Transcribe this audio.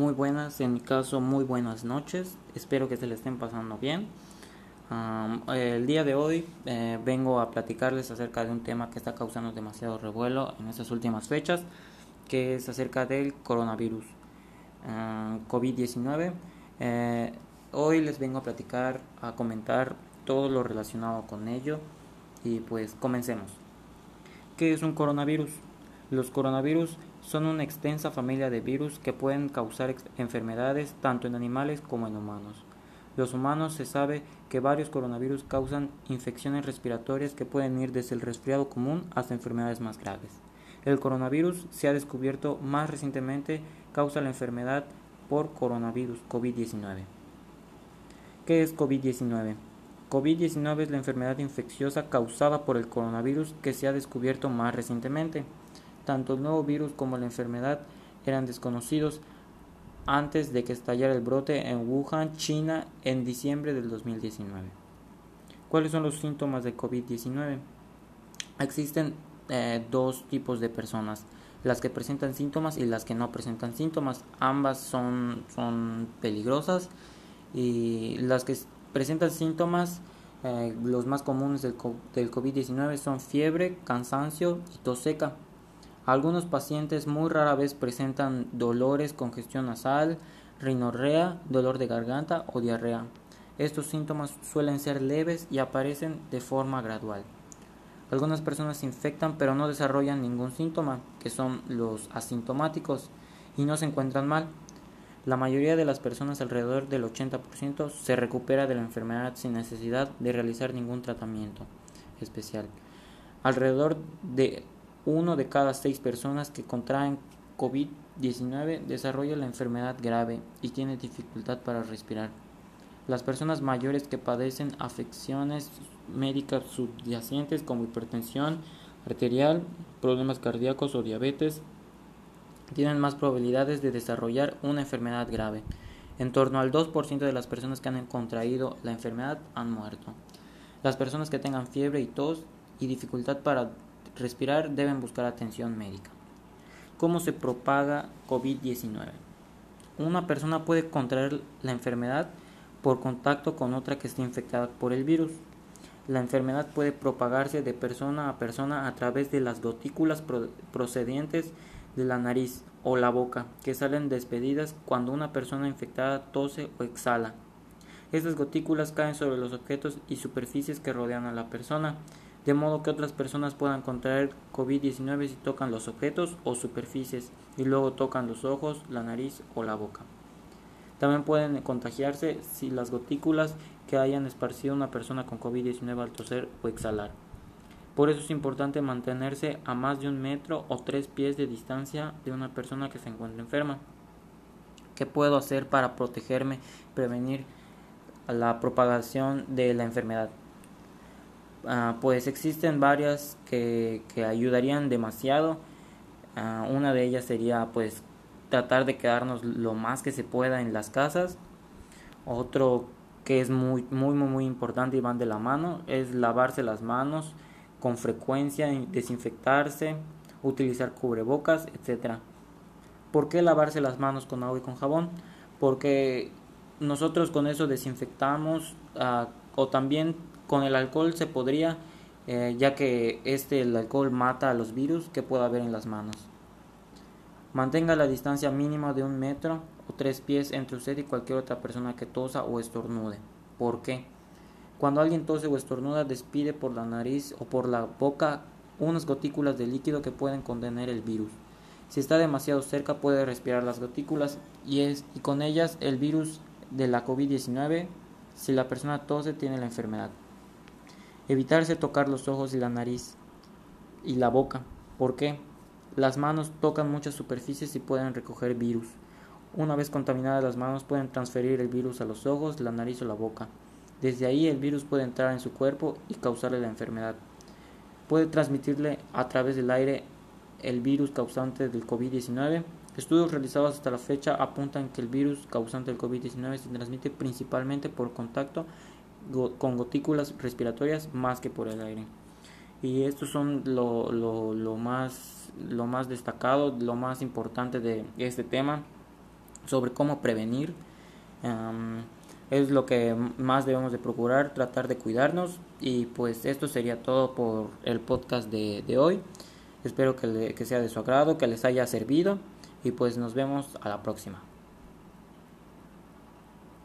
muy buenas, en mi caso muy buenas noches, espero que se le estén pasando bien. el día de hoy eh, vengo a platicarles acerca de un tema que está causando demasiado revuelo en estas últimas fechas, que es acerca del coronavirus COVID-19. Eh, hoy les vengo a platicar, a comentar todo lo relacionado con ello y pues comencemos. ¿Qué es un coronavirus? Los coronavirus son una extensa familia de virus que pueden causar enfermedades tanto en animales como en humanos. Los humanos se sabe que varios coronavirus causan infecciones respiratorias que pueden ir desde el resfriado común hasta enfermedades más graves. El coronavirus se ha descubierto más recientemente causa la enfermedad por coronavirus COVID-19. ¿Qué es COVID-19? COVID-19 es la enfermedad infecciosa causada por el coronavirus que se ha descubierto más recientemente. Tanto el nuevo virus como la enfermedad eran desconocidos antes de que estallara el brote en Wuhan, China, en diciembre del 2019. ¿Cuáles son los síntomas de COVID-19? Existen eh, dos tipos de personas, las que presentan síntomas y las que no presentan síntomas. Ambas son, son peligrosas y las que presentan síntomas, eh, los más comunes del, del COVID-19 son fiebre, cansancio y tos seca. Algunos pacientes muy rara vez presentan dolores, congestión nasal, rinorrea, dolor de garganta o diarrea. Estos síntomas suelen ser leves y aparecen de forma gradual. Algunas personas se infectan pero no desarrollan ningún síntoma, que son los asintomáticos, y no se encuentran mal. La mayoría de las personas, alrededor del 80%, se recupera de la enfermedad sin necesidad de realizar ningún tratamiento especial. Alrededor de uno de cada seis personas que contraen COVID-19 desarrolla la enfermedad grave y tiene dificultad para respirar. Las personas mayores que padecen afecciones médicas subyacentes como hipertensión arterial, problemas cardíacos o diabetes tienen más probabilidades de desarrollar una enfermedad grave. En torno al 2% de las personas que han contraído la enfermedad han muerto. Las personas que tengan fiebre y tos y dificultad para respirar deben buscar atención médica. ¿Cómo se propaga COVID-19? Una persona puede contraer la enfermedad por contacto con otra que esté infectada por el virus. La enfermedad puede propagarse de persona a persona a través de las gotículas procedentes de la nariz o la boca que salen despedidas cuando una persona infectada tose o exhala. Estas gotículas caen sobre los objetos y superficies que rodean a la persona de modo que otras personas puedan contraer COVID-19 si tocan los objetos o superficies y luego tocan los ojos, la nariz o la boca. También pueden contagiarse si las gotículas que hayan esparcido una persona con COVID-19 al toser o exhalar. Por eso es importante mantenerse a más de un metro o tres pies de distancia de una persona que se encuentre enferma. ¿Qué puedo hacer para protegerme, prevenir la propagación de la enfermedad? Ah, pues existen varias que, ayudarían demasiado. Ah, una de ellas sería pues tratar de quedarnos lo más que se pueda en las casas. Otro que es muy muy muy muy importante y van de la mano es lavarse las manos con frecuencia, desinfectarse, utilizar cubrebocas, etcétera. ¿Por qué lavarse las manos con agua y con jabón? Porque nosotros con eso desinfectamos ah, o también con el alcohol se podría, eh, ya que este el alcohol mata a los virus que pueda haber en las manos. Mantenga la distancia mínima de un metro o tres pies entre usted y cualquier otra persona que tosa o estornude. ¿Por qué? Cuando alguien tose o estornuda, despide por la nariz o por la boca unas gotículas de líquido que pueden contener el virus. Si está demasiado cerca, puede respirar las gotículas y, es, y con ellas el virus de la COVID-19. Si la persona tose, tiene la enfermedad. Evitarse tocar los ojos y la nariz y la boca. ¿Por qué? Las manos tocan muchas superficies y pueden recoger virus. Una vez contaminadas las manos pueden transferir el virus a los ojos, la nariz o la boca. Desde ahí el virus puede entrar en su cuerpo y causarle la enfermedad. Puede transmitirle a través del aire el virus causante del COVID-19. Estudios realizados hasta la fecha apuntan que el virus causante del COVID-19 se transmite principalmente por contacto con gotículas respiratorias más que por el aire. Y estos son lo, lo, lo, más, lo más destacado, lo más importante de este tema. sobre cómo prevenir. es lo que más debemos de procurar, tratar de cuidarnos y pues esto sería todo por el podcast de, de hoy. Espero que, que sea de su agrado, que les haya servido y pues nos vemos a la próxima.